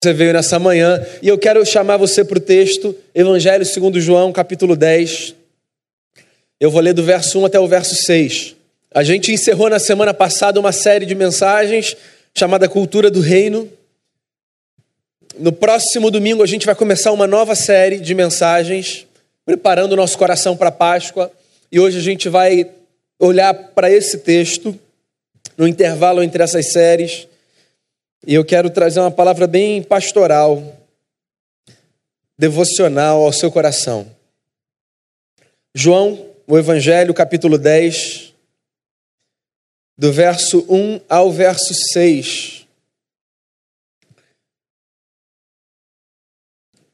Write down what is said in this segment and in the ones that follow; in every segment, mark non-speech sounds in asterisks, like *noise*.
Você veio nessa manhã e eu quero chamar você para o texto, Evangelho segundo João, capítulo 10. Eu vou ler do verso 1 até o verso 6. A gente encerrou na semana passada uma série de mensagens chamada Cultura do Reino. No próximo domingo a gente vai começar uma nova série de mensagens, preparando o nosso coração para a Páscoa. E hoje a gente vai olhar para esse texto no intervalo entre essas séries e eu quero trazer uma palavra bem pastoral, devocional ao seu coração. João, o Evangelho, capítulo 10, do verso 1 ao verso 6.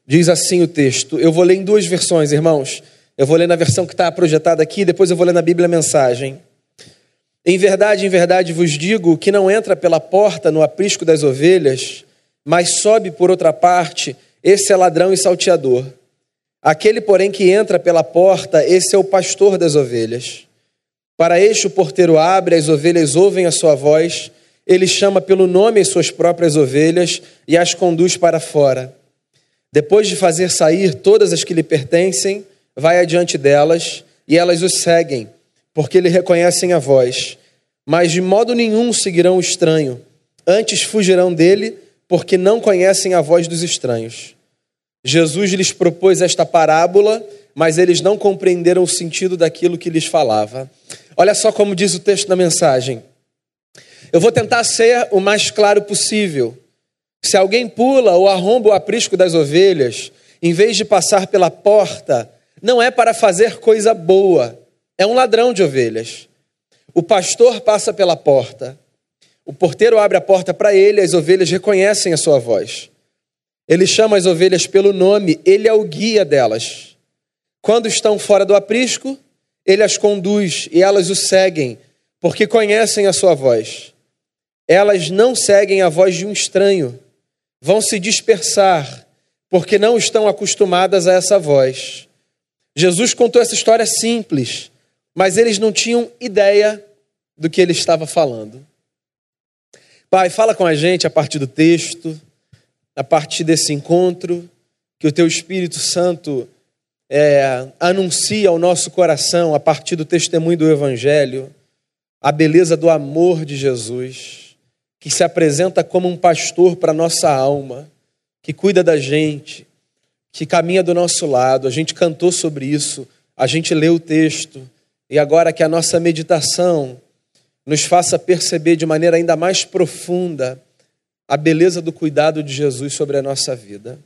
Diz assim o texto. Eu vou ler em duas versões, irmãos. Eu vou ler na versão que está projetada aqui, depois eu vou ler na Bíblia a mensagem. Em verdade, em verdade vos digo que não entra pela porta no aprisco das ovelhas, mas sobe por outra parte, esse é ladrão e salteador. Aquele, porém, que entra pela porta, esse é o pastor das ovelhas. Para este o porteiro abre, as ovelhas ouvem a sua voz, ele chama pelo nome as suas próprias ovelhas e as conduz para fora. Depois de fazer sair todas as que lhe pertencem, vai adiante delas e elas o seguem porque lhe reconhecem a voz, mas de modo nenhum seguirão o estranho, antes fugirão dele, porque não conhecem a voz dos estranhos. Jesus lhes propôs esta parábola, mas eles não compreenderam o sentido daquilo que lhes falava. Olha só como diz o texto da mensagem. Eu vou tentar ser o mais claro possível. Se alguém pula ou arromba o aprisco das ovelhas, em vez de passar pela porta, não é para fazer coisa boa, é um ladrão de ovelhas. O pastor passa pela porta. O porteiro abre a porta para ele, as ovelhas reconhecem a sua voz. Ele chama as ovelhas pelo nome, ele é o guia delas. Quando estão fora do aprisco, ele as conduz e elas o seguem, porque conhecem a sua voz. Elas não seguem a voz de um estranho, vão se dispersar, porque não estão acostumadas a essa voz. Jesus contou essa história simples mas eles não tinham ideia do que ele estava falando. Pai, fala com a gente a partir do texto, a partir desse encontro, que o teu Espírito Santo é, anuncia ao nosso coração, a partir do testemunho do Evangelho, a beleza do amor de Jesus, que se apresenta como um pastor para a nossa alma, que cuida da gente, que caminha do nosso lado. A gente cantou sobre isso, a gente leu o texto. E agora que a nossa meditação nos faça perceber de maneira ainda mais profunda a beleza do cuidado de Jesus sobre a nossa vida.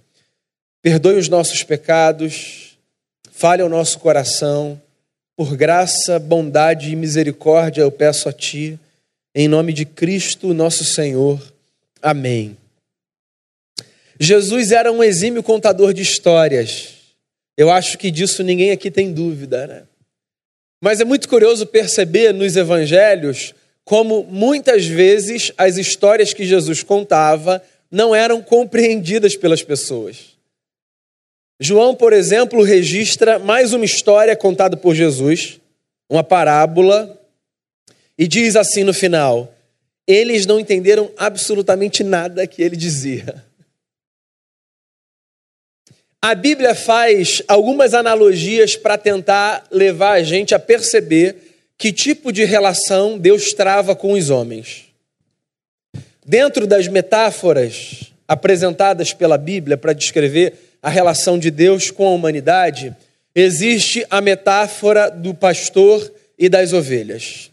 Perdoe os nossos pecados, fale ao nosso coração, por graça, bondade e misericórdia eu peço a Ti, em nome de Cristo, nosso Senhor. Amém. Jesus era um exímio contador de histórias. Eu acho que disso ninguém aqui tem dúvida, né? Mas é muito curioso perceber nos evangelhos como muitas vezes as histórias que Jesus contava não eram compreendidas pelas pessoas. João, por exemplo, registra mais uma história contada por Jesus, uma parábola, e diz assim no final: eles não entenderam absolutamente nada que ele dizia. A Bíblia faz algumas analogias para tentar levar a gente a perceber que tipo de relação Deus trava com os homens. Dentro das metáforas apresentadas pela Bíblia para descrever a relação de Deus com a humanidade, existe a metáfora do pastor e das ovelhas.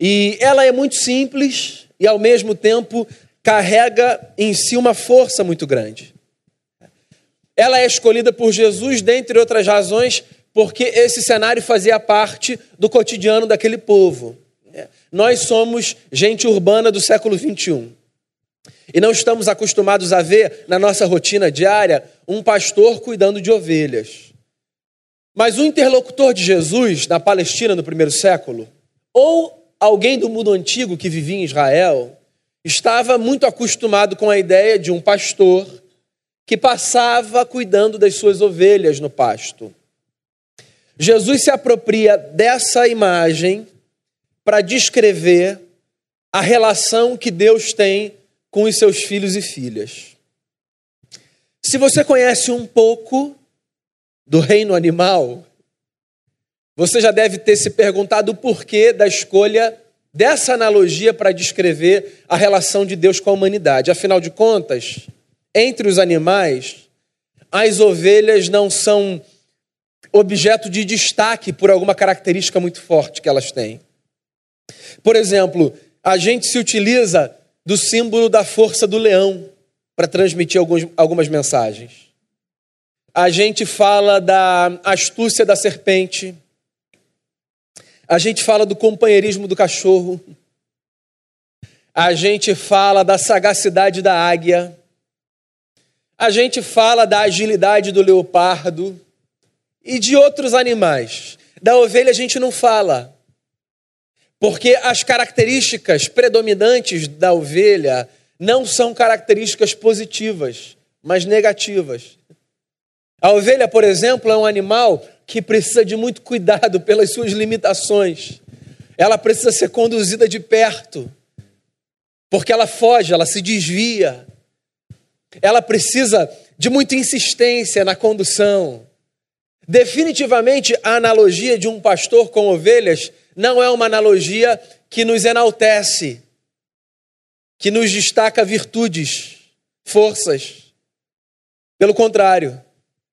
E ela é muito simples e, ao mesmo tempo, carrega em si uma força muito grande. Ela é escolhida por Jesus, dentre outras razões, porque esse cenário fazia parte do cotidiano daquele povo. Nós somos gente urbana do século 21. E não estamos acostumados a ver na nossa rotina diária um pastor cuidando de ovelhas. Mas o interlocutor de Jesus na Palestina no primeiro século, ou alguém do mundo antigo que vivia em Israel, estava muito acostumado com a ideia de um pastor que passava cuidando das suas ovelhas no pasto. Jesus se apropria dessa imagem para descrever a relação que Deus tem com os seus filhos e filhas. Se você conhece um pouco do reino animal, você já deve ter se perguntado o porquê da escolha dessa analogia para descrever a relação de Deus com a humanidade. Afinal de contas, entre os animais, as ovelhas não são objeto de destaque por alguma característica muito forte que elas têm. Por exemplo, a gente se utiliza do símbolo da força do leão para transmitir alguns, algumas mensagens. A gente fala da astúcia da serpente, a gente fala do companheirismo do cachorro. A gente fala da sagacidade da águia. A gente fala da agilidade do leopardo e de outros animais. Da ovelha a gente não fala. Porque as características predominantes da ovelha não são características positivas, mas negativas. A ovelha, por exemplo, é um animal que precisa de muito cuidado pelas suas limitações. Ela precisa ser conduzida de perto, porque ela foge, ela se desvia. Ela precisa de muita insistência na condução. Definitivamente, a analogia de um pastor com ovelhas não é uma analogia que nos enaltece, que nos destaca virtudes, forças. Pelo contrário,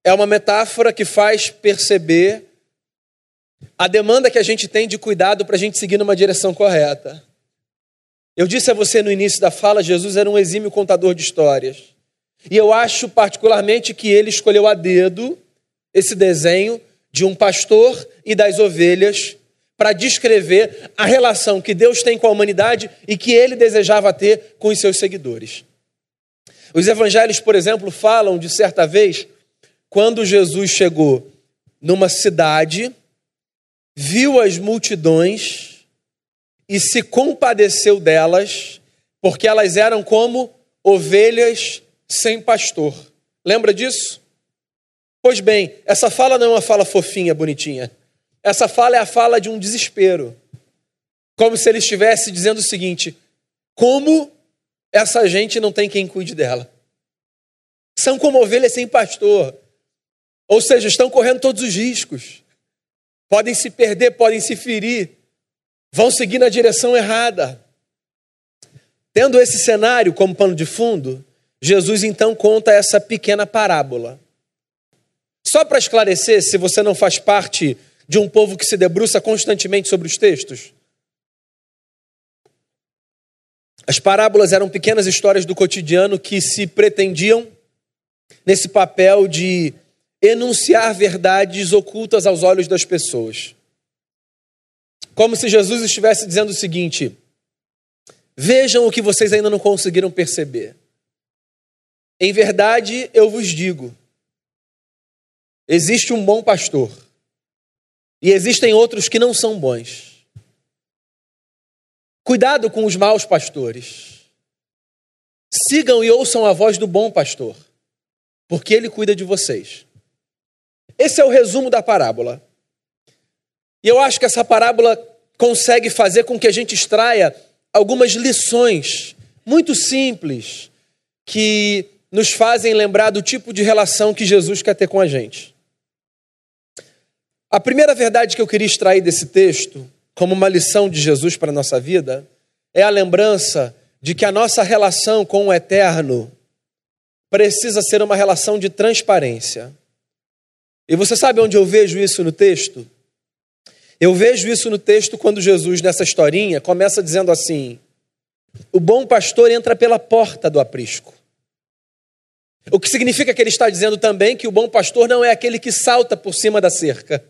é uma metáfora que faz perceber a demanda que a gente tem de cuidado para a gente seguir numa direção correta. Eu disse a você no início da fala, Jesus era um exímio contador de histórias. E eu acho particularmente que ele escolheu a dedo esse desenho de um pastor e das ovelhas para descrever a relação que Deus tem com a humanidade e que ele desejava ter com os seus seguidores. Os evangelhos, por exemplo, falam de certa vez quando Jesus chegou numa cidade, viu as multidões e se compadeceu delas, porque elas eram como ovelhas sem pastor. Lembra disso? Pois bem, essa fala não é uma fala fofinha, bonitinha. Essa fala é a fala de um desespero. Como se ele estivesse dizendo o seguinte: como essa gente não tem quem cuide dela? São como ovelhas sem pastor. Ou seja, estão correndo todos os riscos. Podem se perder, podem se ferir, vão seguir na direção errada. Tendo esse cenário como pano de fundo, Jesus então conta essa pequena parábola. Só para esclarecer, se você não faz parte de um povo que se debruça constantemente sobre os textos, as parábolas eram pequenas histórias do cotidiano que se pretendiam nesse papel de enunciar verdades ocultas aos olhos das pessoas. Como se Jesus estivesse dizendo o seguinte: vejam o que vocês ainda não conseguiram perceber. Em verdade, eu vos digo: existe um bom pastor, e existem outros que não são bons. Cuidado com os maus pastores. Sigam e ouçam a voz do bom pastor, porque ele cuida de vocês. Esse é o resumo da parábola. E eu acho que essa parábola consegue fazer com que a gente extraia algumas lições muito simples que nos fazem lembrar do tipo de relação que Jesus quer ter com a gente. A primeira verdade que eu queria extrair desse texto, como uma lição de Jesus para a nossa vida, é a lembrança de que a nossa relação com o eterno precisa ser uma relação de transparência. E você sabe onde eu vejo isso no texto? Eu vejo isso no texto quando Jesus, nessa historinha, começa dizendo assim: o bom pastor entra pela porta do aprisco. O que significa que ele está dizendo também que o bom pastor não é aquele que salta por cima da cerca.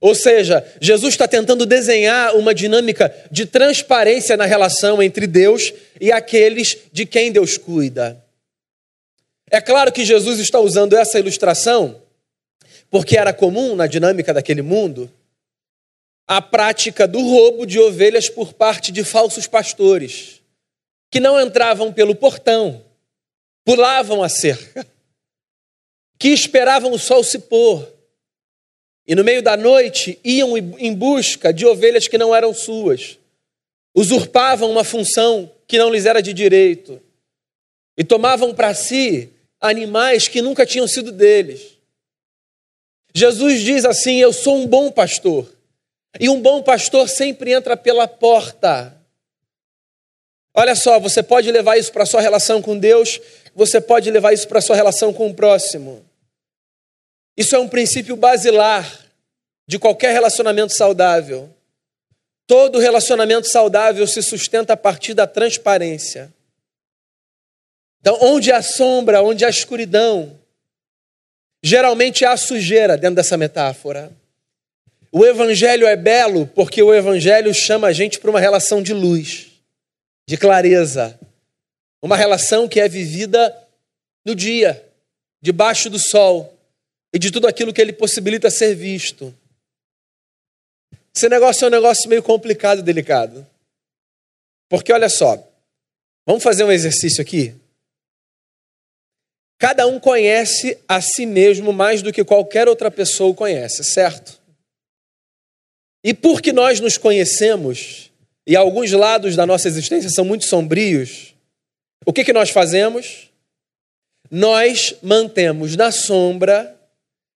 Ou seja, Jesus está tentando desenhar uma dinâmica de transparência na relação entre Deus e aqueles de quem Deus cuida. É claro que Jesus está usando essa ilustração porque era comum na dinâmica daquele mundo a prática do roubo de ovelhas por parte de falsos pastores, que não entravam pelo portão, pulavam a cerca, que esperavam o sol se pôr e no meio da noite iam em busca de ovelhas que não eram suas, usurpavam uma função que não lhes era de direito e tomavam para si animais que nunca tinham sido deles. Jesus diz assim: Eu sou um bom pastor. E um bom pastor sempre entra pela porta. Olha só, você pode levar isso para a sua relação com Deus, você pode levar isso para a sua relação com o próximo. Isso é um princípio basilar de qualquer relacionamento saudável. Todo relacionamento saudável se sustenta a partir da transparência. Então, onde há sombra, onde há escuridão, geralmente há sujeira dentro dessa metáfora. O evangelho é belo porque o evangelho chama a gente para uma relação de luz, de clareza, uma relação que é vivida no dia, debaixo do sol e de tudo aquilo que ele possibilita ser visto. Esse negócio é um negócio meio complicado e delicado. Porque olha só, vamos fazer um exercício aqui? Cada um conhece a si mesmo mais do que qualquer outra pessoa o conhece, certo? E porque nós nos conhecemos, e alguns lados da nossa existência são muito sombrios, o que, que nós fazemos? Nós mantemos na sombra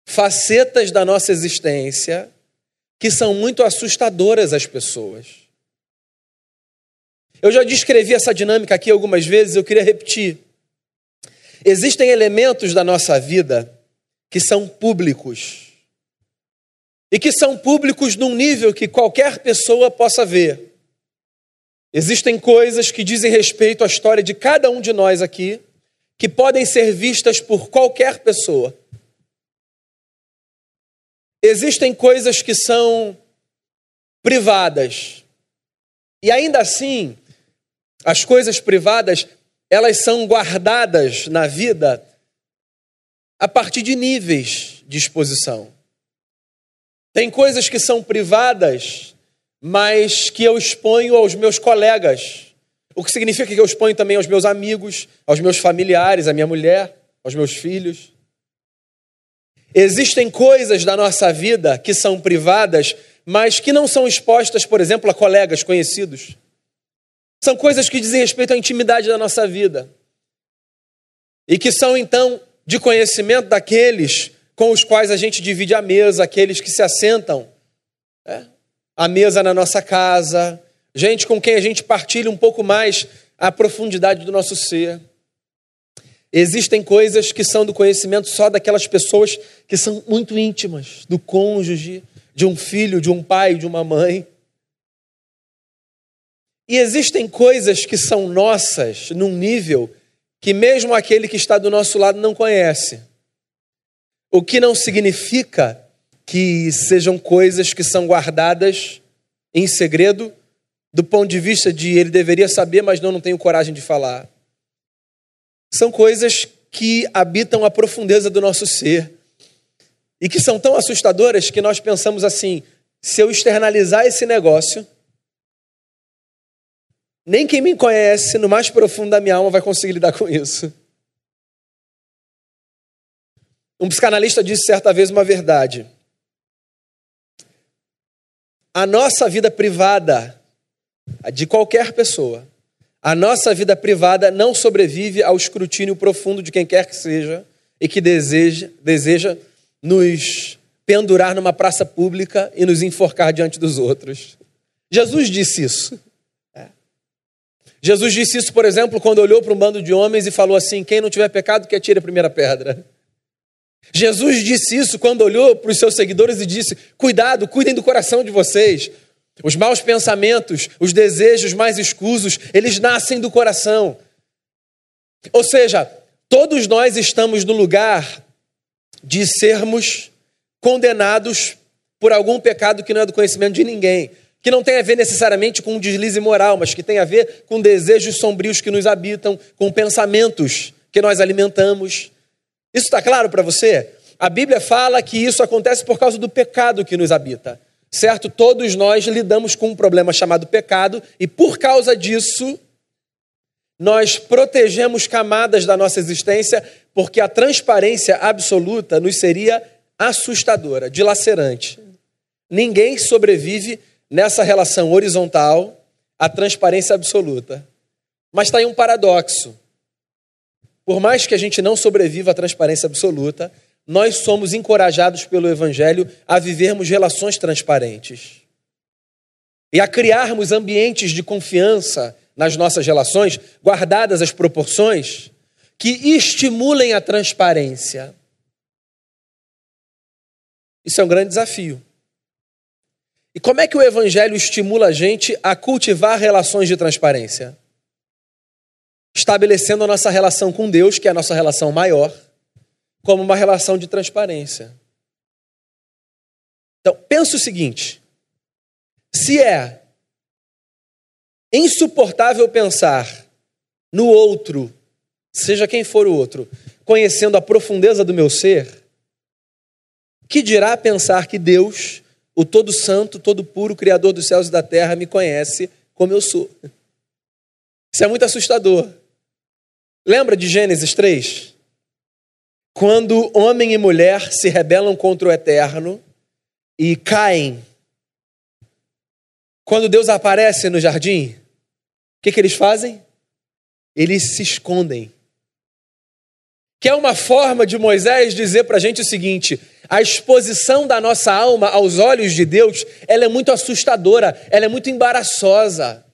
facetas da nossa existência que são muito assustadoras às pessoas. Eu já descrevi essa dinâmica aqui algumas vezes, eu queria repetir. Existem elementos da nossa vida que são públicos. E que são públicos num nível que qualquer pessoa possa ver. Existem coisas que dizem respeito à história de cada um de nós aqui, que podem ser vistas por qualquer pessoa. Existem coisas que são privadas. E ainda assim, as coisas privadas elas são guardadas na vida a partir de níveis de exposição. Tem coisas que são privadas, mas que eu exponho aos meus colegas. O que significa que eu exponho também aos meus amigos, aos meus familiares, à minha mulher, aos meus filhos. Existem coisas da nossa vida que são privadas, mas que não são expostas, por exemplo, a colegas conhecidos. São coisas que dizem respeito à intimidade da nossa vida. E que são, então, de conhecimento daqueles com os quais a gente divide a mesa, aqueles que se assentam né? À mesa na nossa casa, gente com quem a gente partilha um pouco mais a profundidade do nosso ser. Existem coisas que são do conhecimento só daquelas pessoas que são muito íntimas, do cônjuge, de um filho, de um pai, de uma mãe. E existem coisas que são nossas num nível que mesmo aquele que está do nosso lado não conhece. O que não significa que sejam coisas que são guardadas em segredo, do ponto de vista de ele deveria saber, mas não, não tenho coragem de falar. São coisas que habitam a profundeza do nosso ser e que são tão assustadoras que nós pensamos assim: se eu externalizar esse negócio, nem quem me conhece no mais profundo da minha alma vai conseguir lidar com isso. Um psicanalista disse certa vez uma verdade. A nossa vida privada, de qualquer pessoa, a nossa vida privada não sobrevive ao escrutínio profundo de quem quer que seja e que deseja, deseja nos pendurar numa praça pública e nos enforcar diante dos outros. Jesus disse isso. Jesus disse isso, por exemplo, quando olhou para um bando de homens e falou assim: Quem não tiver pecado, que atire a primeira pedra. Jesus disse isso quando olhou para os seus seguidores e disse: Cuidado, cuidem do coração de vocês. Os maus pensamentos, os desejos mais escusos, eles nascem do coração. Ou seja, todos nós estamos no lugar de sermos condenados por algum pecado que não é do conhecimento de ninguém que não tem a ver necessariamente com um deslize moral, mas que tem a ver com desejos sombrios que nos habitam, com pensamentos que nós alimentamos. Isso está claro para você? A Bíblia fala que isso acontece por causa do pecado que nos habita. Certo? Todos nós lidamos com um problema chamado pecado e por causa disso nós protegemos camadas da nossa existência porque a transparência absoluta nos seria assustadora, dilacerante. Ninguém sobrevive nessa relação horizontal a transparência absoluta. Mas está aí um paradoxo. Por mais que a gente não sobreviva à transparência absoluta, nós somos encorajados pelo Evangelho a vivermos relações transparentes e a criarmos ambientes de confiança nas nossas relações, guardadas as proporções, que estimulem a transparência. Isso é um grande desafio. E como é que o Evangelho estimula a gente a cultivar relações de transparência? Estabelecendo a nossa relação com Deus, que é a nossa relação maior, como uma relação de transparência. Então, pensa o seguinte: se é insuportável pensar no outro, seja quem for o outro, conhecendo a profundeza do meu ser, que dirá pensar que Deus, o Todo Santo, Todo Puro, Criador dos céus e da terra, me conhece como eu sou? Isso é muito assustador. Lembra de Gênesis 3? Quando homem e mulher se rebelam contra o eterno e caem. Quando Deus aparece no jardim, o que, que eles fazem? Eles se escondem. Que é uma forma de Moisés dizer para a gente o seguinte: a exposição da nossa alma aos olhos de Deus, ela é muito assustadora, ela é muito embaraçosa.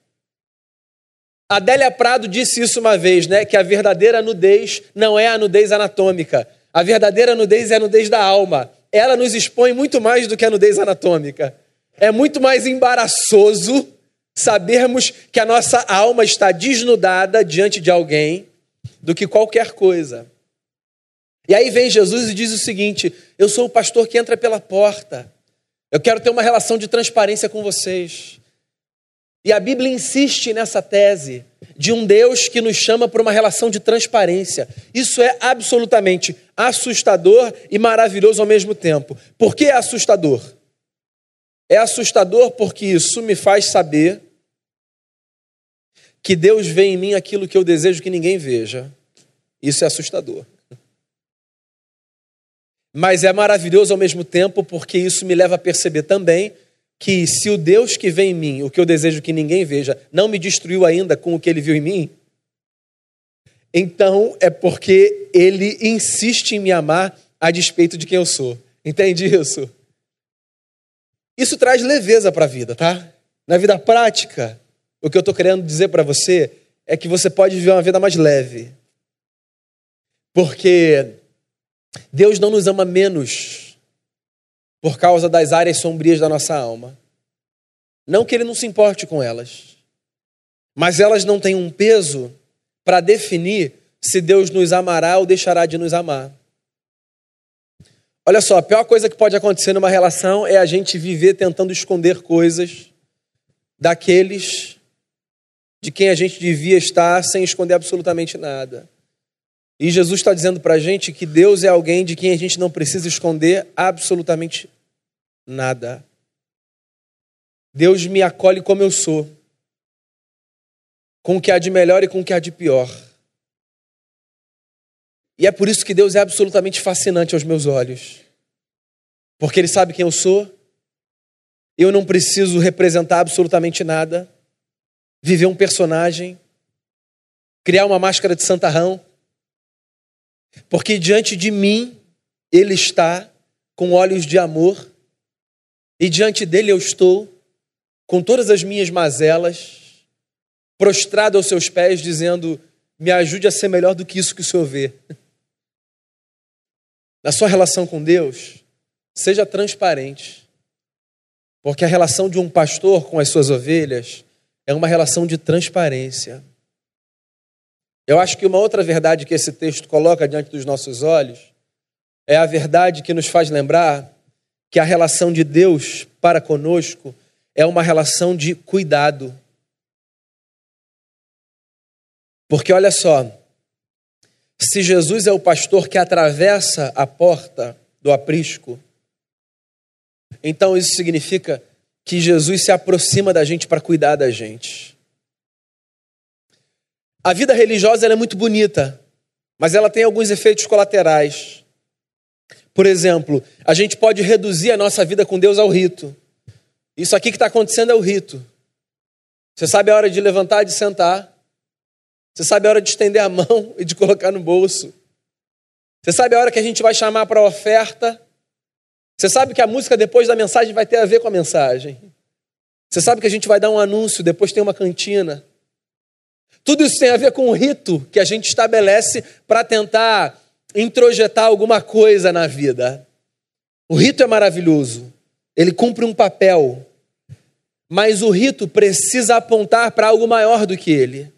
Adélia Prado disse isso uma vez, né? Que a verdadeira nudez não é a nudez anatômica. A verdadeira nudez é a nudez da alma. Ela nos expõe muito mais do que a nudez anatômica. É muito mais embaraçoso sabermos que a nossa alma está desnudada diante de alguém do que qualquer coisa. E aí vem Jesus e diz o seguinte: Eu sou o pastor que entra pela porta. Eu quero ter uma relação de transparência com vocês. E a Bíblia insiste nessa tese de um Deus que nos chama para uma relação de transparência. Isso é absolutamente assustador e maravilhoso ao mesmo tempo. Por que é assustador? É assustador porque isso me faz saber que Deus vê em mim aquilo que eu desejo que ninguém veja. Isso é assustador. Mas é maravilhoso ao mesmo tempo porque isso me leva a perceber também que se o Deus que vem em mim, o que eu desejo que ninguém veja, não me destruiu ainda com o que ele viu em mim, então é porque ele insiste em me amar a despeito de quem eu sou. Entende isso? Isso traz leveza para a vida, tá? Na vida prática, o que eu estou querendo dizer para você é que você pode viver uma vida mais leve. Porque Deus não nos ama menos por causa das áreas sombrias da nossa alma. Não que Ele não se importe com elas, mas elas não têm um peso para definir se Deus nos amará ou deixará de nos amar. Olha só, a pior coisa que pode acontecer numa relação é a gente viver tentando esconder coisas daqueles de quem a gente devia estar sem esconder absolutamente nada. E Jesus está dizendo para a gente que Deus é alguém de quem a gente não precisa esconder absolutamente nada. Deus me acolhe como eu sou, com o que há de melhor e com o que há de pior. E é por isso que Deus é absolutamente fascinante aos meus olhos. Porque Ele sabe quem eu sou, eu não preciso representar absolutamente nada, viver um personagem, criar uma máscara de santarrão. Porque diante de mim ele está com olhos de amor e diante dele eu estou com todas as minhas mazelas, prostrado aos seus pés, dizendo: Me ajude a ser melhor do que isso que o Senhor vê. Na sua relação com Deus, seja transparente, porque a relação de um pastor com as suas ovelhas é uma relação de transparência. Eu acho que uma outra verdade que esse texto coloca diante dos nossos olhos é a verdade que nos faz lembrar que a relação de Deus para conosco é uma relação de cuidado. Porque olha só, se Jesus é o pastor que atravessa a porta do aprisco, então isso significa que Jesus se aproxima da gente para cuidar da gente. A vida religiosa é muito bonita, mas ela tem alguns efeitos colaterais. Por exemplo, a gente pode reduzir a nossa vida com Deus ao rito. Isso aqui que está acontecendo é o rito. Você sabe a hora de levantar e de sentar. Você sabe a hora de estender a *laughs* mão e de colocar no bolso. Você sabe a hora que a gente vai chamar para a oferta. Você sabe que a música depois da mensagem vai ter a ver com a mensagem. Você sabe que a gente vai dar um anúncio, depois tem uma cantina. Tudo isso tem a ver com o rito que a gente estabelece para tentar introjetar alguma coisa na vida. O rito é maravilhoso, ele cumpre um papel, mas o rito precisa apontar para algo maior do que ele.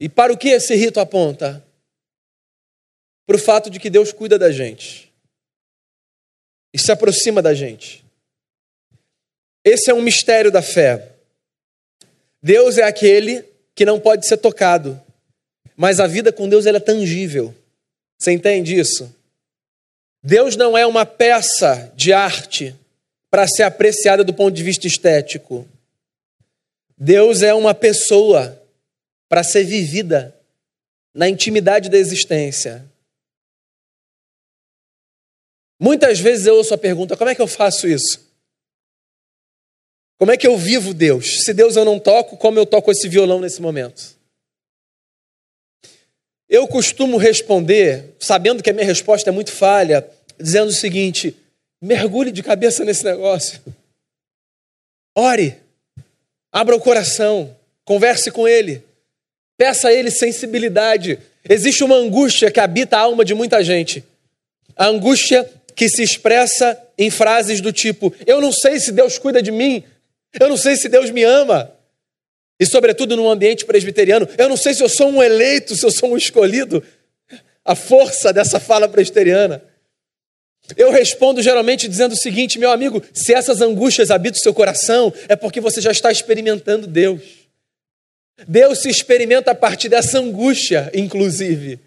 E para o que esse rito aponta? Para o fato de que Deus cuida da gente e se aproxima da gente. Esse é um mistério da fé. Deus é aquele que não pode ser tocado, mas a vida com Deus é tangível. Você entende isso? Deus não é uma peça de arte para ser apreciada do ponto de vista estético. Deus é uma pessoa para ser vivida na intimidade da existência. Muitas vezes eu ouço a pergunta: como é que eu faço isso? Como é que eu vivo Deus? Se Deus eu não toco, como eu toco esse violão nesse momento? Eu costumo responder, sabendo que a minha resposta é muito falha, dizendo o seguinte: mergulhe de cabeça nesse negócio. Ore, abra o coração, converse com Ele, peça a Ele sensibilidade. Existe uma angústia que habita a alma de muita gente. A angústia que se expressa em frases do tipo: Eu não sei se Deus cuida de mim, eu não sei se Deus me ama. E, sobretudo, num ambiente presbiteriano, eu não sei se eu sou um eleito, se eu sou um escolhido. A força dessa fala presbiteriana. Eu respondo geralmente dizendo o seguinte, meu amigo: se essas angústias habitam o seu coração, é porque você já está experimentando Deus. Deus se experimenta a partir dessa angústia, inclusive.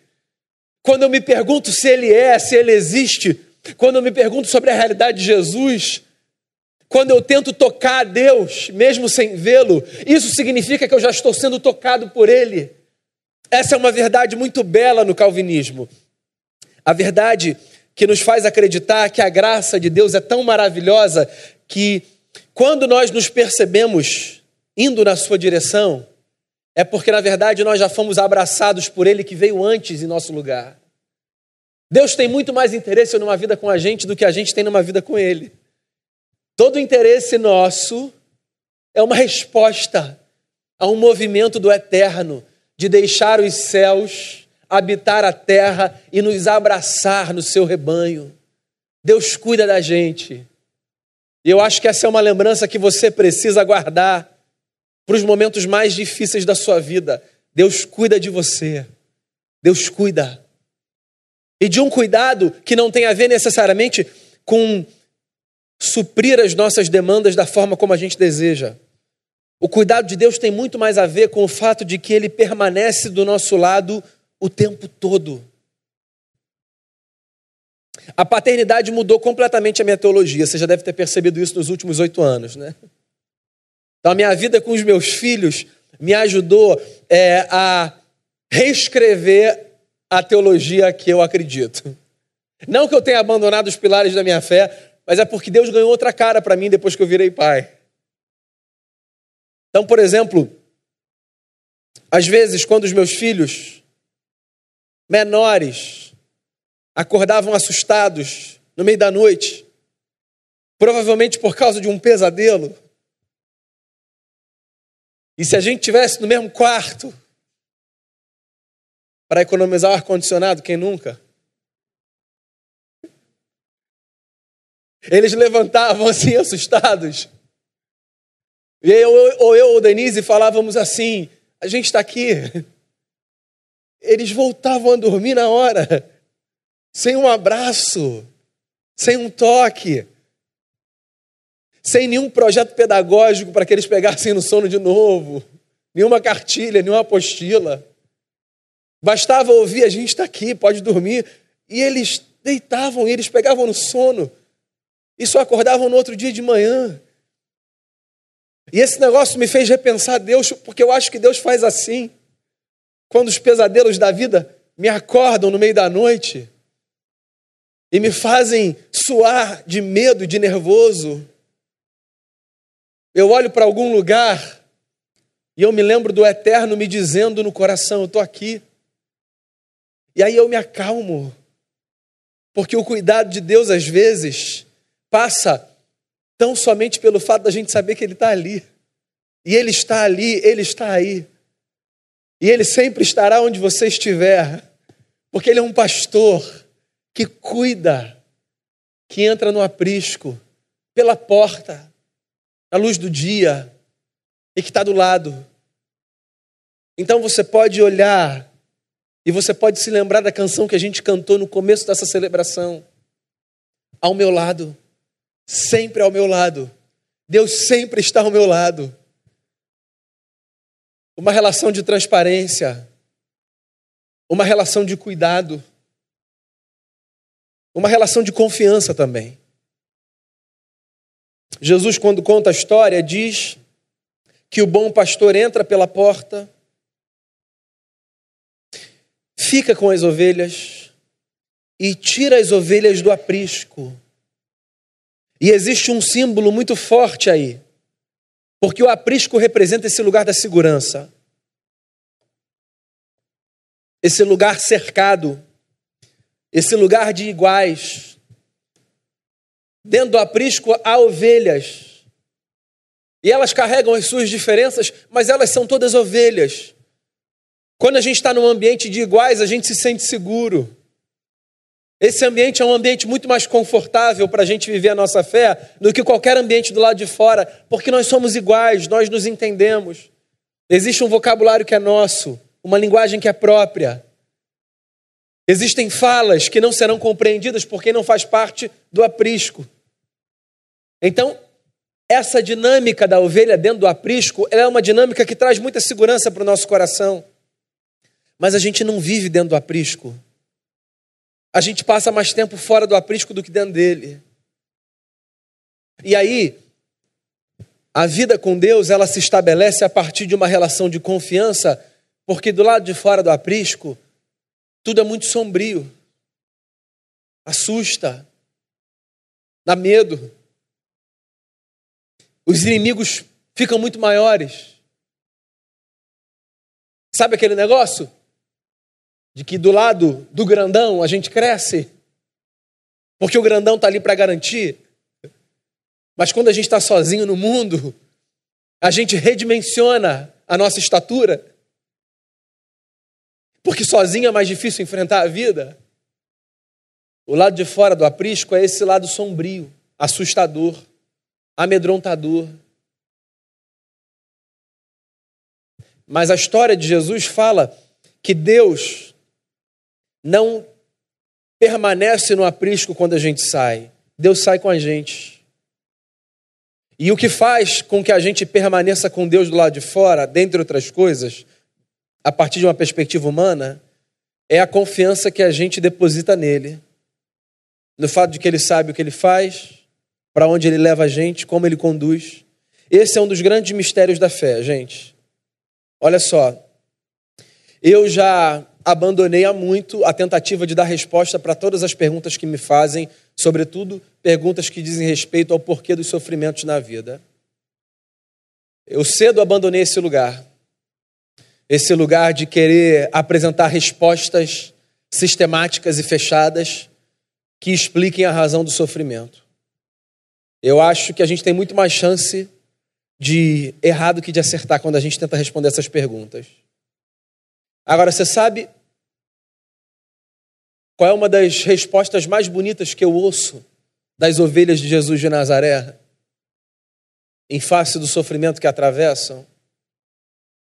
Quando eu me pergunto se Ele é, se Ele existe, quando eu me pergunto sobre a realidade de Jesus, quando eu tento tocar a Deus, mesmo sem vê-lo, isso significa que eu já estou sendo tocado por Ele. Essa é uma verdade muito bela no calvinismo. A verdade que nos faz acreditar que a graça de Deus é tão maravilhosa que, quando nós nos percebemos indo na Sua direção, é porque, na verdade, nós já fomos abraçados por Ele que veio antes em nosso lugar. Deus tem muito mais interesse numa vida com a gente do que a gente tem numa vida com Ele. Todo interesse nosso é uma resposta a um movimento do eterno de deixar os céus, habitar a terra e nos abraçar no seu rebanho. Deus cuida da gente. E eu acho que essa é uma lembrança que você precisa guardar para os momentos mais difíceis da sua vida. Deus cuida de você. Deus cuida. E de um cuidado que não tem a ver necessariamente com suprir as nossas demandas da forma como a gente deseja. O cuidado de Deus tem muito mais a ver com o fato de que Ele permanece do nosso lado o tempo todo. A paternidade mudou completamente a minha teologia. Você já deve ter percebido isso nos últimos oito anos, né? Então, a minha vida com os meus filhos me ajudou é, a reescrever a teologia que eu acredito. Não que eu tenha abandonado os pilares da minha fé, mas é porque Deus ganhou outra cara para mim depois que eu virei pai. Então, por exemplo, às vezes, quando os meus filhos menores acordavam assustados no meio da noite, provavelmente por causa de um pesadelo, e se a gente tivesse no mesmo quarto para economizar o ar-condicionado, quem nunca? Eles levantavam assim, *laughs* assustados. E eu, ou eu ou Denise falávamos assim: a gente está aqui. *laughs* Eles voltavam a dormir na hora, *laughs* sem um abraço, sem um toque, sem nenhum projeto pedagógico para que eles pegassem no sono de novo, nenhuma cartilha, nenhuma apostila. Bastava ouvir: a gente está aqui, pode dormir. E eles deitavam e eles pegavam no sono e só acordavam no outro dia de manhã. E esse negócio me fez repensar Deus, porque eu acho que Deus faz assim. Quando os pesadelos da vida me acordam no meio da noite e me fazem suar de medo, de nervoso, eu olho para algum lugar E eu me lembro do Eterno me dizendo no coração: Eu estou aqui. E aí eu me acalmo, porque o cuidado de Deus, às vezes, passa tão somente pelo fato da gente saber que Ele está ali. E Ele está ali, Ele está aí. E Ele sempre estará onde você estiver, porque Ele é um pastor que cuida, que entra no aprisco, pela porta, na luz do dia, e que está do lado. Então você pode olhar e você pode se lembrar da canção que a gente cantou no começo dessa celebração. Ao meu lado, sempre ao meu lado. Deus sempre está ao meu lado. Uma relação de transparência, uma relação de cuidado, uma relação de confiança também. Jesus, quando conta a história, diz que o bom pastor entra pela porta, fica com as ovelhas e tira as ovelhas do aprisco. E existe um símbolo muito forte aí, porque o aprisco representa esse lugar da segurança, esse lugar cercado, esse lugar de iguais. Dentro do aprisco há ovelhas, e elas carregam as suas diferenças, mas elas são todas ovelhas. Quando a gente está num ambiente de iguais, a gente se sente seguro. Esse ambiente é um ambiente muito mais confortável para a gente viver a nossa fé do que qualquer ambiente do lado de fora, porque nós somos iguais, nós nos entendemos. Existe um vocabulário que é nosso, uma linguagem que é própria. Existem falas que não serão compreendidas por quem não faz parte do aprisco. Então, essa dinâmica da ovelha dentro do aprisco é uma dinâmica que traz muita segurança para o nosso coração. Mas a gente não vive dentro do aprisco. A gente passa mais tempo fora do aprisco do que dentro dele. E aí, a vida com Deus, ela se estabelece a partir de uma relação de confiança, porque do lado de fora do aprisco, tudo é muito sombrio. Assusta. Dá medo. Os inimigos ficam muito maiores. Sabe aquele negócio? De que do lado do grandão a gente cresce, porque o grandão está ali para garantir. Mas quando a gente está sozinho no mundo, a gente redimensiona a nossa estatura, porque sozinho é mais difícil enfrentar a vida. O lado de fora do aprisco é esse lado sombrio, assustador, amedrontador. Mas a história de Jesus fala que Deus não permanece no aprisco quando a gente sai. Deus sai com a gente. E o que faz com que a gente permaneça com Deus do lado de fora, dentre outras coisas, a partir de uma perspectiva humana, é a confiança que a gente deposita nele. No fato de que ele sabe o que ele faz, para onde ele leva a gente, como ele conduz. Esse é um dos grandes mistérios da fé, gente. Olha só. Eu já abandonei há muito a tentativa de dar resposta para todas as perguntas que me fazem, sobretudo perguntas que dizem respeito ao porquê dos sofrimentos na vida. Eu cedo abandonei esse lugar. Esse lugar de querer apresentar respostas sistemáticas e fechadas que expliquem a razão do sofrimento. Eu acho que a gente tem muito mais chance de errar do que de acertar quando a gente tenta responder essas perguntas. Agora, você sabe qual é uma das respostas mais bonitas que eu ouço das ovelhas de Jesus de Nazaré? Em face do sofrimento que atravessam?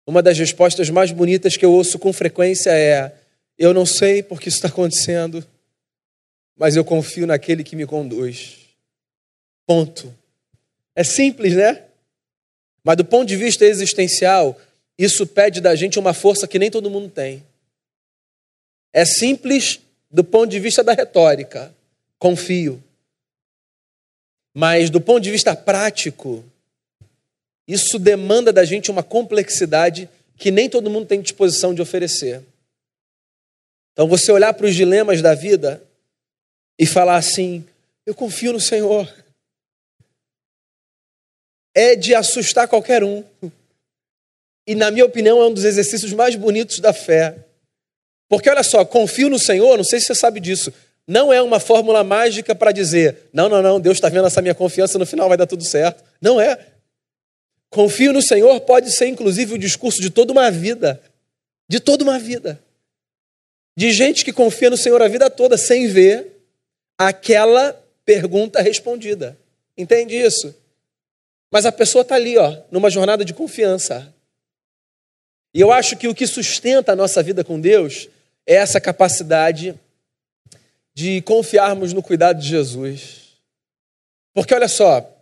Uma das respostas mais bonitas que eu ouço com frequência é: Eu não sei porque isso está acontecendo, mas eu confio naquele que me conduz. Ponto. É simples, né? Mas do ponto de vista existencial, isso pede da gente uma força que nem todo mundo tem. É simples do ponto de vista da retórica, confio. Mas do ponto de vista prático, isso demanda da gente uma complexidade que nem todo mundo tem disposição de oferecer. Então, você olhar para os dilemas da vida e falar assim: eu confio no Senhor, é de assustar qualquer um. e, na minha opinião, é um dos exercícios mais bonitos da fé. Porque olha só, confio no Senhor, não sei se você sabe disso, não é uma fórmula mágica para dizer, não, não, não, Deus está vendo essa minha confiança, no final vai dar tudo certo. Não é. Confio no Senhor pode ser, inclusive, o discurso de toda uma vida. De toda uma vida. De gente que confia no Senhor a vida toda sem ver aquela pergunta respondida. Entende isso? Mas a pessoa está ali, ó, numa jornada de confiança. E eu acho que o que sustenta a nossa vida com Deus é essa capacidade de confiarmos no cuidado de Jesus. Porque olha só,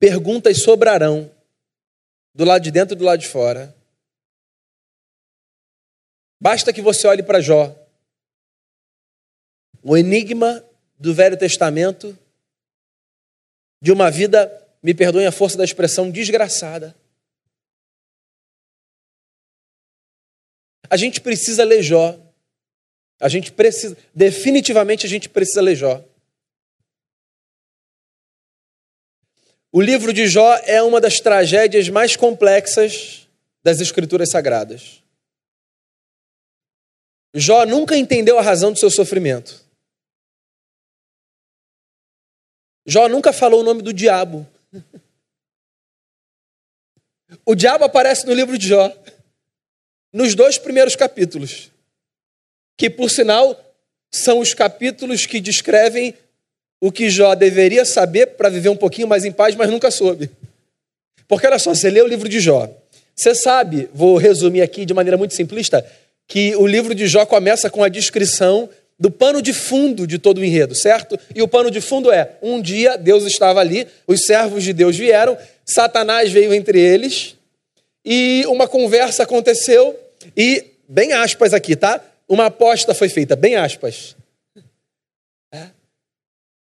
perguntas sobrarão do lado de dentro e do lado de fora. Basta que você olhe para Jó. O enigma do Velho Testamento de uma vida, me perdoem a força da expressão, desgraçada. A gente precisa ler Jó. A gente precisa, definitivamente a gente precisa ler Jó. O livro de Jó é uma das tragédias mais complexas das Escrituras Sagradas. Jó nunca entendeu a razão do seu sofrimento. Jó nunca falou o nome do diabo. O diabo aparece no livro de Jó, nos dois primeiros capítulos que por sinal são os capítulos que descrevem o que Jó deveria saber para viver um pouquinho mais em paz, mas nunca soube. Porque olha só, você lê o livro de Jó. Você sabe, vou resumir aqui de maneira muito simplista, que o livro de Jó começa com a descrição do pano de fundo de todo o enredo, certo? E o pano de fundo é: um dia Deus estava ali, os servos de Deus vieram, Satanás veio entre eles, e uma conversa aconteceu, e, bem aspas aqui, tá? uma aposta foi feita, bem aspas. É.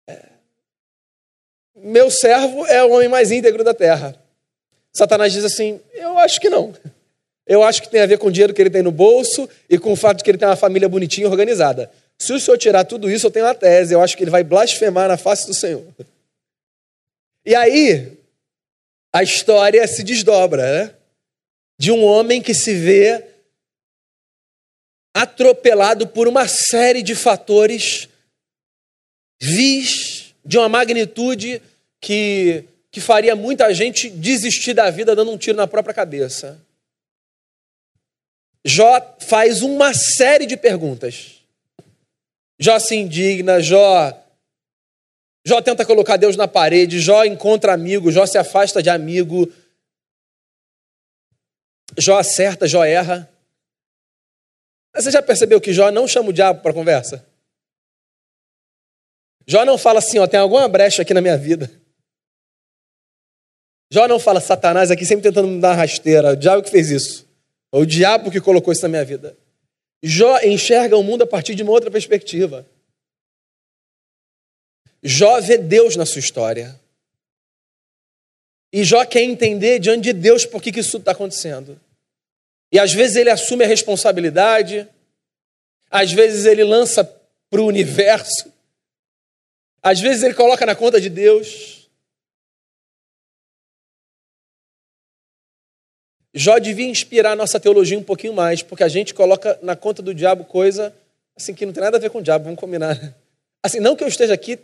É. Meu servo é o homem mais íntegro da terra. Satanás diz assim: Eu acho que não. Eu acho que tem a ver com o dinheiro que ele tem no bolso e com o fato de que ele tem uma família bonitinha e organizada. Se o senhor tirar tudo isso, eu tenho uma tese. Eu acho que ele vai blasfemar na face do Senhor. E aí, a história se desdobra, né? De um homem que se vê atropelado por uma série de fatores vis de uma magnitude que, que faria muita gente desistir da vida dando um tiro na própria cabeça. Jó faz uma série de perguntas. Jó se indigna, Jó Jó tenta colocar Deus na parede, Jó encontra amigo, Jó se afasta de amigo. Jó acerta, Jó erra. Você já percebeu que Jó não chama o diabo para conversa? Jó não fala assim, ó, tem alguma brecha aqui na minha vida. Jó não fala, Satanás aqui sempre tentando me dar uma rasteira, o diabo que fez isso. Ou o diabo que colocou isso na minha vida. Jó enxerga o mundo a partir de uma outra perspectiva. Jó vê Deus na sua história. E Jó quer entender diante de Deus por que, que isso está acontecendo. E às vezes ele assume a responsabilidade, às vezes ele lança para o universo, às vezes ele coloca na conta de Deus. Jó devia inspirar a nossa teologia um pouquinho mais, porque a gente coloca na conta do diabo coisa assim que não tem nada a ver com o diabo, vamos combinar. Assim, não que eu esteja aqui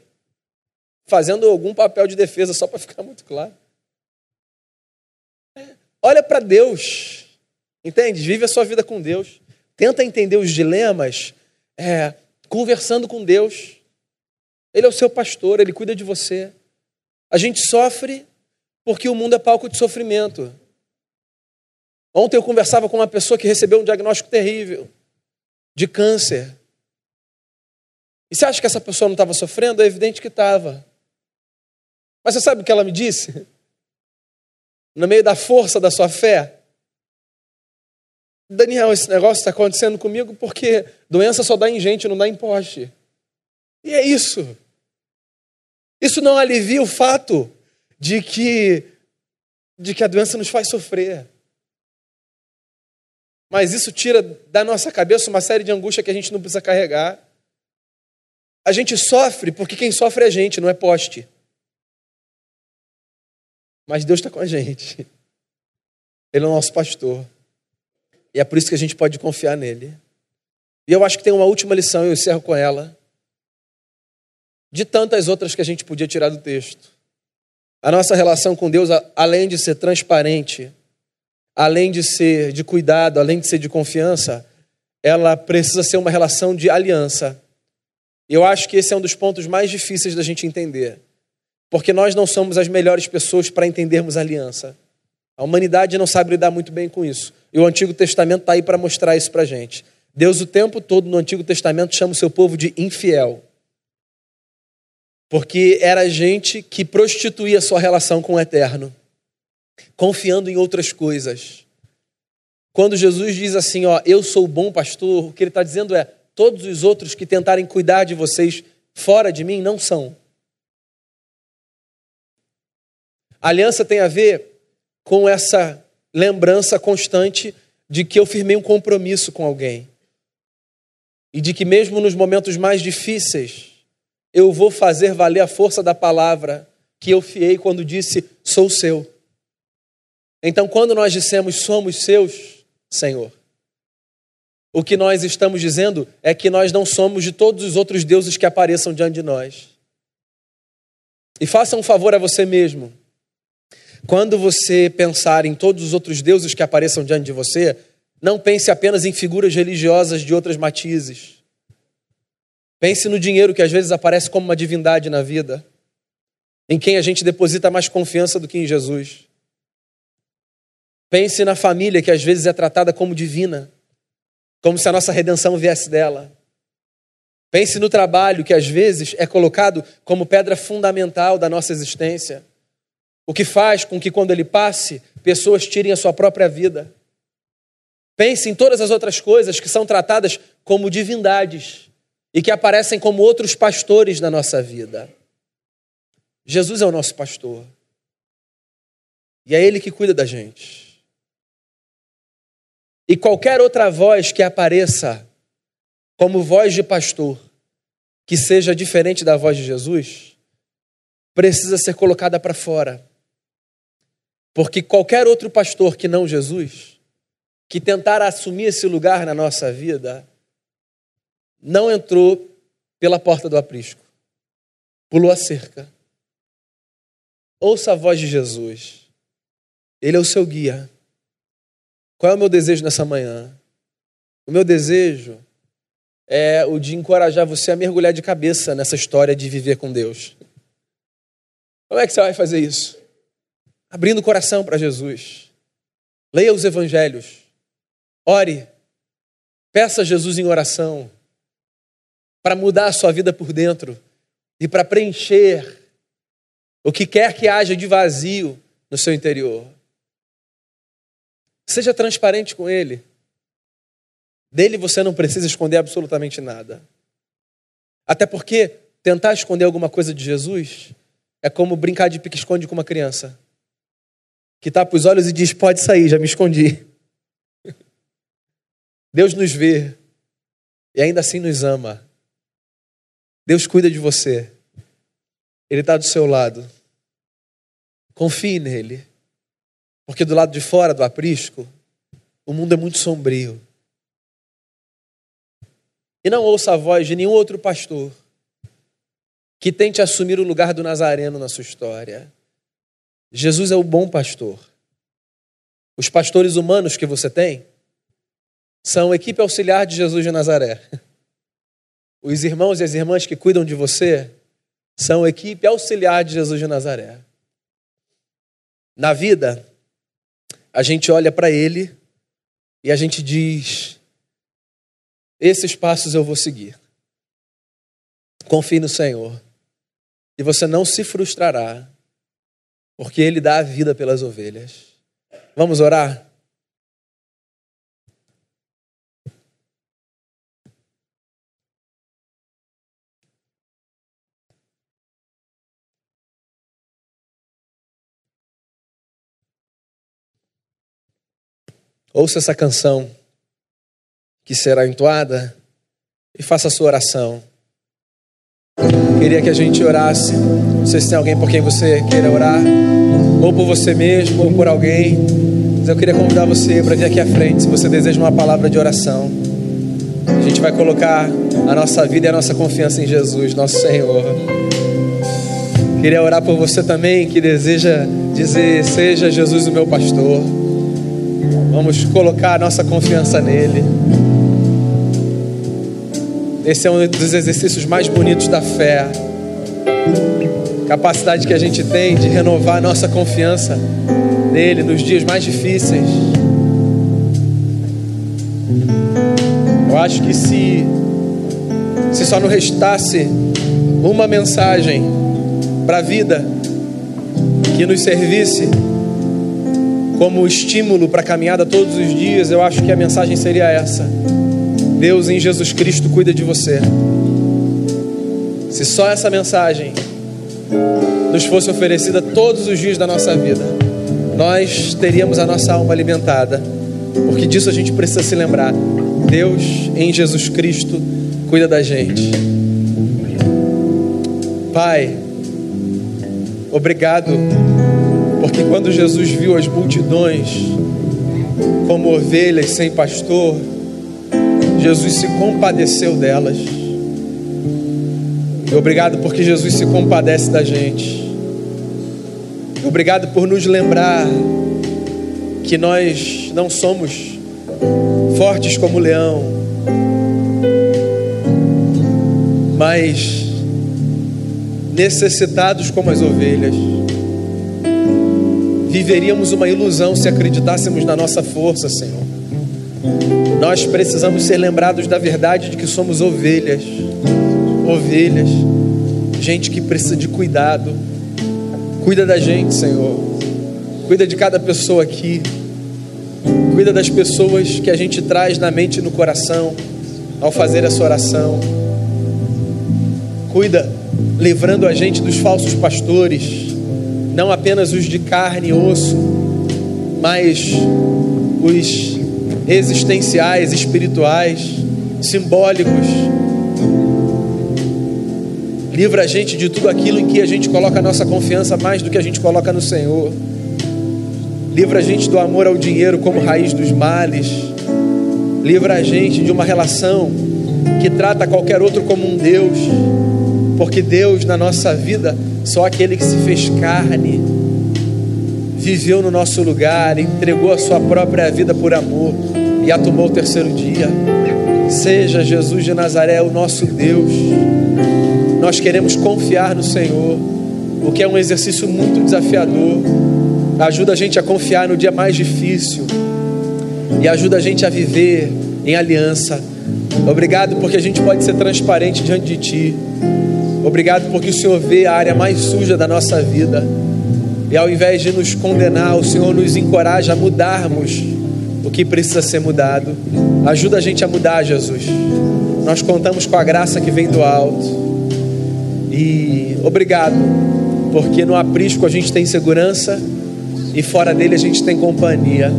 fazendo algum papel de defesa, só para ficar muito claro. Olha para Deus. Entende? Vive a sua vida com Deus. Tenta entender os dilemas é, conversando com Deus. Ele é o seu pastor, ele cuida de você. A gente sofre porque o mundo é palco de sofrimento. Ontem eu conversava com uma pessoa que recebeu um diagnóstico terrível de câncer. E você acha que essa pessoa não estava sofrendo? É evidente que estava. Mas você sabe o que ela me disse? No meio da força da sua fé, Daniel, esse negócio está acontecendo comigo porque doença só dá em gente, não dá em poste. E é isso. Isso não alivia o fato de que, de que a doença nos faz sofrer. Mas isso tira da nossa cabeça uma série de angústia que a gente não precisa carregar. A gente sofre porque quem sofre é a gente, não é poste. Mas Deus está com a gente. Ele é o nosso pastor. E é por isso que a gente pode confiar nele. E eu acho que tem uma última lição, eu encerro com ela. De tantas outras que a gente podia tirar do texto. A nossa relação com Deus, além de ser transparente, além de ser de cuidado, além de ser de confiança, ela precisa ser uma relação de aliança. Eu acho que esse é um dos pontos mais difíceis da gente entender. Porque nós não somos as melhores pessoas para entendermos a aliança. A humanidade não sabe lidar muito bem com isso. E o Antigo Testamento está aí para mostrar isso para a gente. Deus, o tempo todo no Antigo Testamento, chama o seu povo de infiel. Porque era gente que prostituía sua relação com o eterno, confiando em outras coisas. Quando Jesus diz assim, ó, eu sou o bom pastor, o que ele está dizendo é: todos os outros que tentarem cuidar de vocês fora de mim não são. A aliança tem a ver com essa lembrança constante de que eu firmei um compromisso com alguém. E de que, mesmo nos momentos mais difíceis, eu vou fazer valer a força da palavra que eu fiei quando disse: sou seu. Então, quando nós dissemos somos seus, Senhor, o que nós estamos dizendo é que nós não somos de todos os outros deuses que apareçam diante de nós. E faça um favor a você mesmo. Quando você pensar em todos os outros deuses que apareçam diante de você, não pense apenas em figuras religiosas de outras matizes. Pense no dinheiro que às vezes aparece como uma divindade na vida, em quem a gente deposita mais confiança do que em Jesus. Pense na família que às vezes é tratada como divina, como se a nossa redenção viesse dela. Pense no trabalho que às vezes é colocado como pedra fundamental da nossa existência. O que faz com que, quando ele passe, pessoas tirem a sua própria vida. Pense em todas as outras coisas que são tratadas como divindades e que aparecem como outros pastores na nossa vida. Jesus é o nosso pastor. E é Ele que cuida da gente. E qualquer outra voz que apareça como voz de pastor, que seja diferente da voz de Jesus, precisa ser colocada para fora. Porque qualquer outro pastor que não Jesus, que tentar assumir esse lugar na nossa vida, não entrou pela porta do aprisco, pulou a cerca. Ouça a voz de Jesus, Ele é o seu guia. Qual é o meu desejo nessa manhã? O meu desejo é o de encorajar você a mergulhar de cabeça nessa história de viver com Deus. Como é que você vai fazer isso? Abrindo o coração para Jesus. Leia os evangelhos. Ore. Peça a Jesus em oração para mudar a sua vida por dentro e para preencher o que quer que haja de vazio no seu interior. Seja transparente com Ele. Dele você não precisa esconder absolutamente nada. Até porque tentar esconder alguma coisa de Jesus é como brincar de pique-esconde com uma criança que tapa os olhos e diz: Pode sair, já me escondi. *laughs* Deus nos vê e ainda assim nos ama. Deus cuida de você. Ele está do seu lado. Confie nele. Porque do lado de fora do aprisco, o mundo é muito sombrio. E não ouça a voz de nenhum outro pastor que tente assumir o lugar do Nazareno na sua história. Jesus é o bom pastor. Os pastores humanos que você tem são equipe auxiliar de Jesus de Nazaré. *laughs* Os irmãos e as irmãs que cuidam de você são equipe auxiliar de Jesus de Nazaré. Na vida, a gente olha para ele e a gente diz: esses passos eu vou seguir. Confie no Senhor e você não se frustrará porque Ele dá a vida pelas ovelhas. Vamos orar? Ouça essa canção que será entoada e faça a sua oração. Queria que a gente orasse. Não sei se tem alguém por quem você queira orar, ou por você mesmo, ou por alguém. Mas eu queria convidar você para vir aqui à frente, se você deseja uma palavra de oração. A gente vai colocar a nossa vida e a nossa confiança em Jesus, nosso Senhor. Queria orar por você também que deseja dizer: Seja Jesus o meu pastor. Vamos colocar a nossa confiança nele. Esse é um dos exercícios mais bonitos da fé. Capacidade que a gente tem de renovar a nossa confiança nele nos dias mais difíceis. Eu acho que se se só não restasse uma mensagem para a vida que nos servisse como estímulo para a caminhada todos os dias, eu acho que a mensagem seria essa. Deus em Jesus Cristo cuida de você. Se só essa mensagem nos fosse oferecida todos os dias da nossa vida, nós teríamos a nossa alma alimentada, porque disso a gente precisa se lembrar. Deus em Jesus Cristo cuida da gente. Pai, obrigado, porque quando Jesus viu as multidões como ovelhas sem pastor, Jesus se compadeceu delas. E obrigado porque Jesus se compadece da gente. Obrigado por nos lembrar que nós não somos fortes como o leão, mas necessitados como as ovelhas. Viveríamos uma ilusão se acreditássemos na nossa força, Senhor. Nós precisamos ser lembrados da verdade de que somos ovelhas, ovelhas, gente que precisa de cuidado. Cuida da gente, Senhor. Cuida de cada pessoa aqui. Cuida das pessoas que a gente traz na mente e no coração ao fazer essa oração. Cuida, livrando a gente dos falsos pastores, não apenas os de carne e osso, mas os existenciais, espirituais, simbólicos. Livra a gente de tudo aquilo em que a gente coloca a nossa confiança mais do que a gente coloca no Senhor. Livra a gente do amor ao dinheiro como raiz dos males. Livra a gente de uma relação que trata qualquer outro como um Deus. Porque Deus na nossa vida, só aquele que se fez carne, viveu no nosso lugar, entregou a sua própria vida por amor e a tomou o terceiro dia. Seja Jesus de Nazaré o nosso Deus. Nós queremos confiar no Senhor, o que é um exercício muito desafiador. Ajuda a gente a confiar no dia mais difícil e ajuda a gente a viver em aliança. Obrigado porque a gente pode ser transparente diante de Ti. Obrigado porque o Senhor vê a área mais suja da nossa vida. E ao invés de nos condenar, o Senhor nos encoraja a mudarmos o que precisa ser mudado. Ajuda a gente a mudar, Jesus. Nós contamos com a graça que vem do alto. E obrigado, porque no aprisco a gente tem segurança e fora dele a gente tem companhia.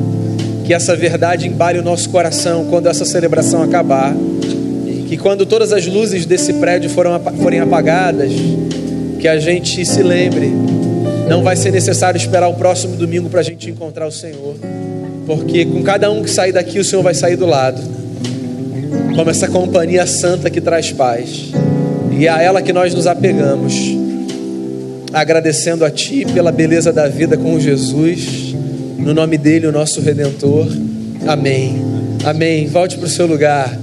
Que essa verdade embale o nosso coração quando essa celebração acabar. Que quando todas as luzes desse prédio foram, forem apagadas, que a gente se lembre não vai ser necessário esperar o próximo domingo para a gente encontrar o Senhor, porque com cada um que sair daqui, o Senhor vai sair do lado, como essa companhia santa que traz paz, e é a ela que nós nos apegamos, agradecendo a Ti pela beleza da vida com Jesus, no nome dele, o nosso Redentor. Amém. Amém. Volte para o seu lugar.